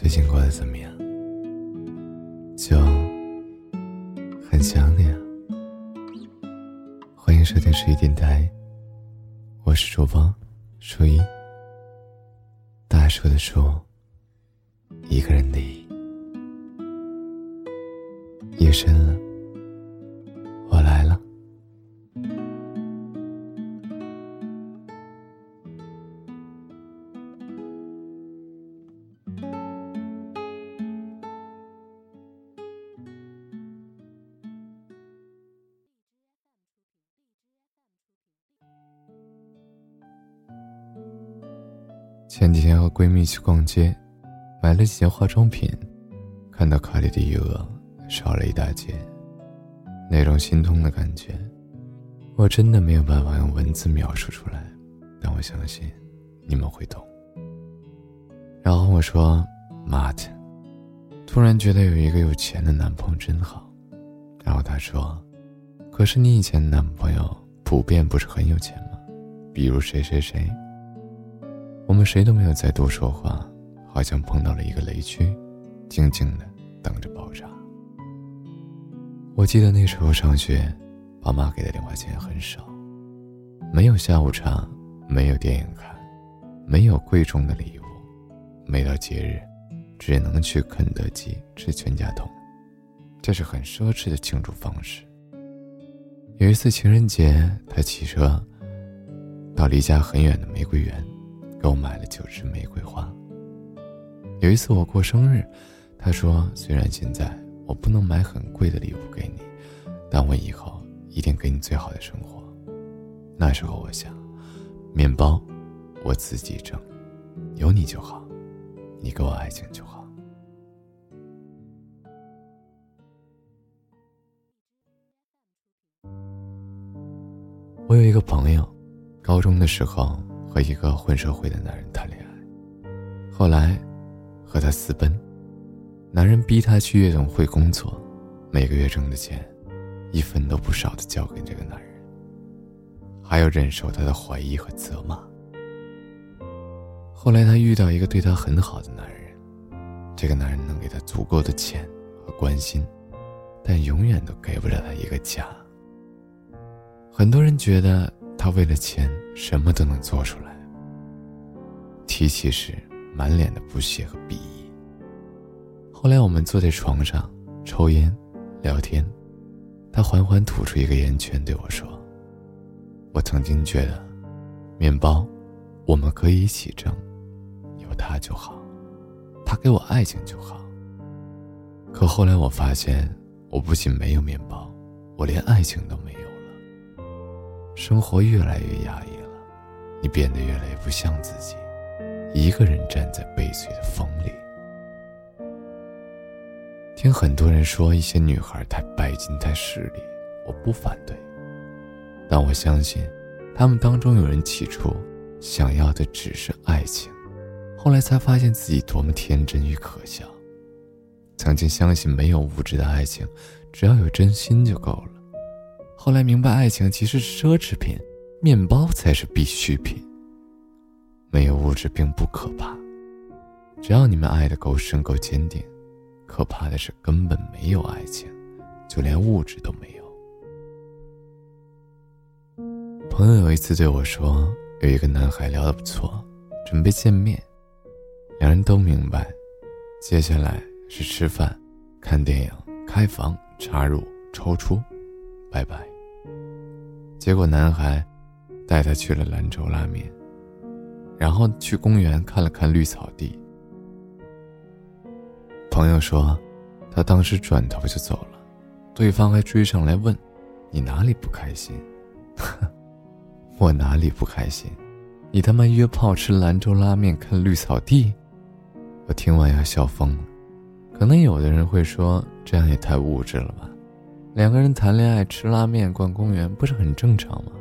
最近过得怎么样？就很想你啊！欢迎收听十一电台，我是主播初一。大树的树，一个人的。夜深了，前几天和闺蜜去逛街，买了几件化妆品，看到卡里的余额少了一大截，那种心痛的感觉，我真的没有办法用文字描述出来，但我相信你们会懂。然后我说：“妈的，突然觉得有一个有钱的男朋友真好。”然后他说：“可是你以前的男朋友普遍不是很有钱吗？比如谁谁谁。”我们谁都没有再多说话，好像碰到了一个雷区，静静的等着爆炸。我记得那时候上学，爸妈给的零花钱很少，没有下午茶，没有电影看，没有贵重的礼物，每到节日，只能去肯德基吃全家桶，这是很奢侈的庆祝方式。有一次情人节，他骑车到离家很远的玫瑰园。给我买了九支玫瑰花。有一次我过生日，他说：“虽然现在我不能买很贵的礼物给你，但我以后一定给你最好的生活。”那时候我想，面包我自己挣，有你就好，你给我爱情就好。我有一个朋友，高中的时候。和一个混社会的男人谈恋爱，后来和他私奔，男人逼他去夜总会工作，每个月挣的钱一分都不少的交给这个男人，还要忍受他的怀疑和责骂。后来他遇到一个对他很好的男人，这个男人能给他足够的钱和关心，但永远都给不了他一个家。很多人觉得。他为了钱什么都能做出来。提起时，满脸的不屑和鄙夷。后来我们坐在床上抽烟聊天，他缓缓吐出一个烟圈对我说：“我曾经觉得，面包我们可以一起挣，有他就好，他给我爱情就好。可后来我发现，我不仅没有面包，我连爱情都没有。”生活越来越压抑了，你变得越来越不像自己，一个人站在悲催的风里。听很多人说一些女孩太拜金、太势利，我不反对，但我相信，他们当中有人起初想要的只是爱情，后来才发现自己多么天真与可笑。曾经相信没有物质的爱情，只要有真心就够了。后来明白，爱情其实是奢侈品，面包才是必需品。没有物质并不可怕，只要你们爱的够深、够坚定。可怕的是根本没有爱情，就连物质都没有。朋友有一次对我说，有一个男孩聊得不错，准备见面，两人都明白，接下来是吃饭、看电影、开房、插入、抽出，拜拜。结果男孩带她去了兰州拉面，然后去公园看了看绿草地。朋友说，他当时转头就走了，对方还追上来问：“你哪里不开心？” 我哪里不开心？你他妈约炮吃兰州拉面看绿草地？我听完要笑疯了。可能有的人会说，这样也太物质了吧。两个人谈恋爱吃拉面逛公园不是很正常吗？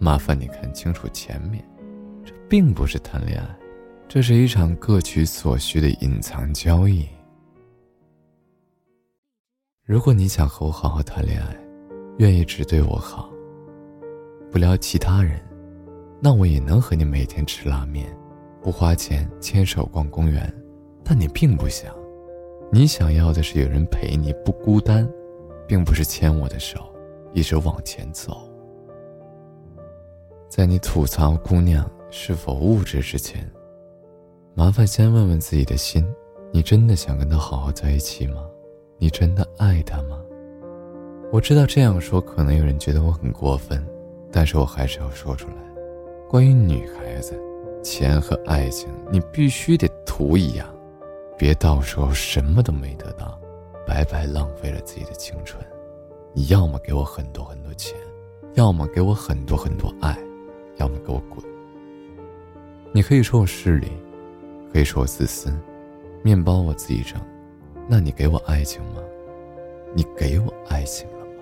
麻烦你看清楚前面，这并不是谈恋爱，这是一场各取所需的隐藏交易。如果你想和我好好谈恋爱，愿意只对我好，不聊其他人，那我也能和你每天吃拉面，不花钱牵手逛公园，但你并不想，你想要的是有人陪你，不孤单，并不是牵我的手，一直往前走。在你吐槽姑娘是否物质之前，麻烦先问问自己的心：你真的想跟她好好在一起吗？你真的爱她吗？我知道这样说可能有人觉得我很过分，但是我还是要说出来。关于女孩子，钱和爱情，你必须得图一样。别到时候什么都没得到，白白浪费了自己的青春。你要么给我很多很多钱，要么给我很多很多爱，要么给我滚。你可以说我势利，可以说我自私，面包我自己挣，那你给我爱情吗？你给我爱情了吗？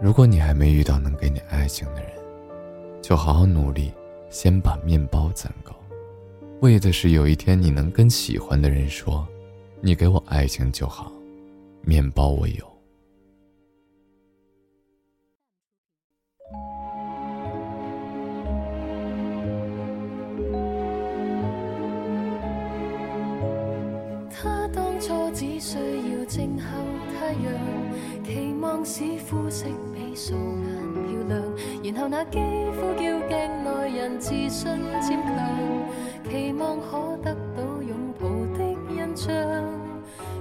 如果你还没遇到能给你爱情的人，就好好努力，先把面包攒够。为的是有一天你能跟喜欢的人说：“你给我爱情就好，面包我有。”他当初只需要静候太阳，期望使肤色比素颜漂亮，然后那肌肤叫镜内人自信渐强。期望可得到拥抱的印象，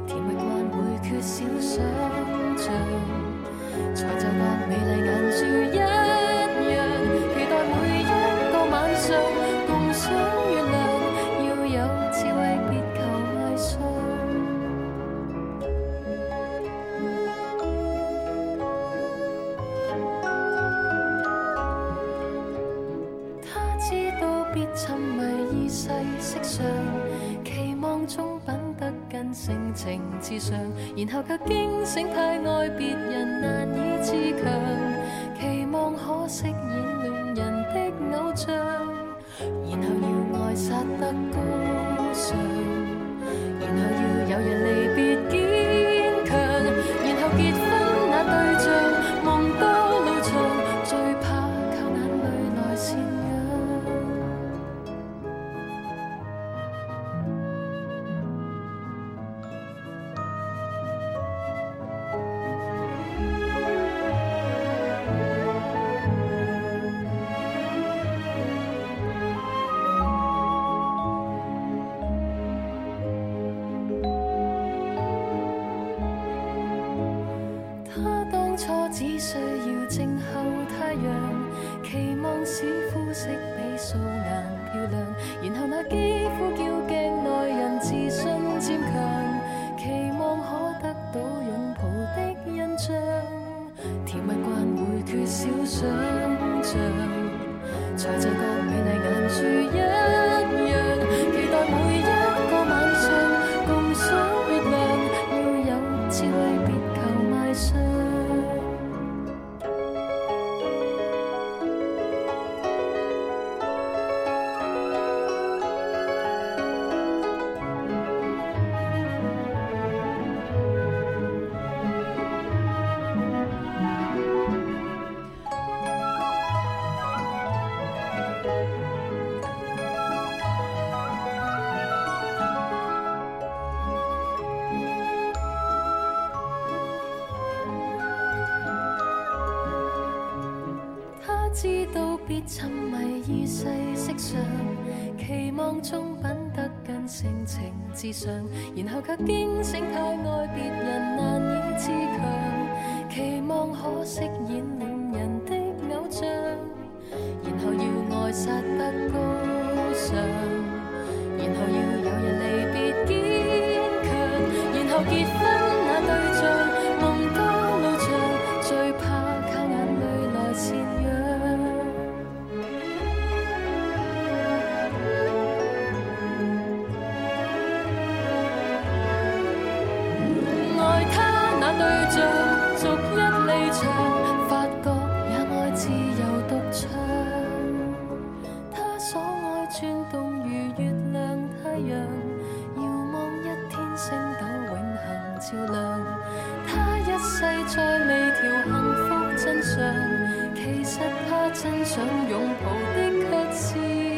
甜蜜惯会缺少想象，才就觉美丽眼珠一样，期待每一个晚上共赏月亮，要有智慧别求迷上。他知道别沉迷。世色上，期望中品得跟性情至上，然后却惊醒太爱别人难以自强，期望可飾演恋人的偶像，然后要爱杀得高尚，知道别沉迷于世色上，期望中品得更性情至上，然后却惊醒太爱别人难以自强，期望可饰演恋人的偶像，然后要爱杀得高尚，对象，逐一离场，发觉也爱自由独唱。他所爱转动如月亮太阳，遥望一天星斗永恒照亮。他一世再未调幸福真相，其实他真想拥抱的却是。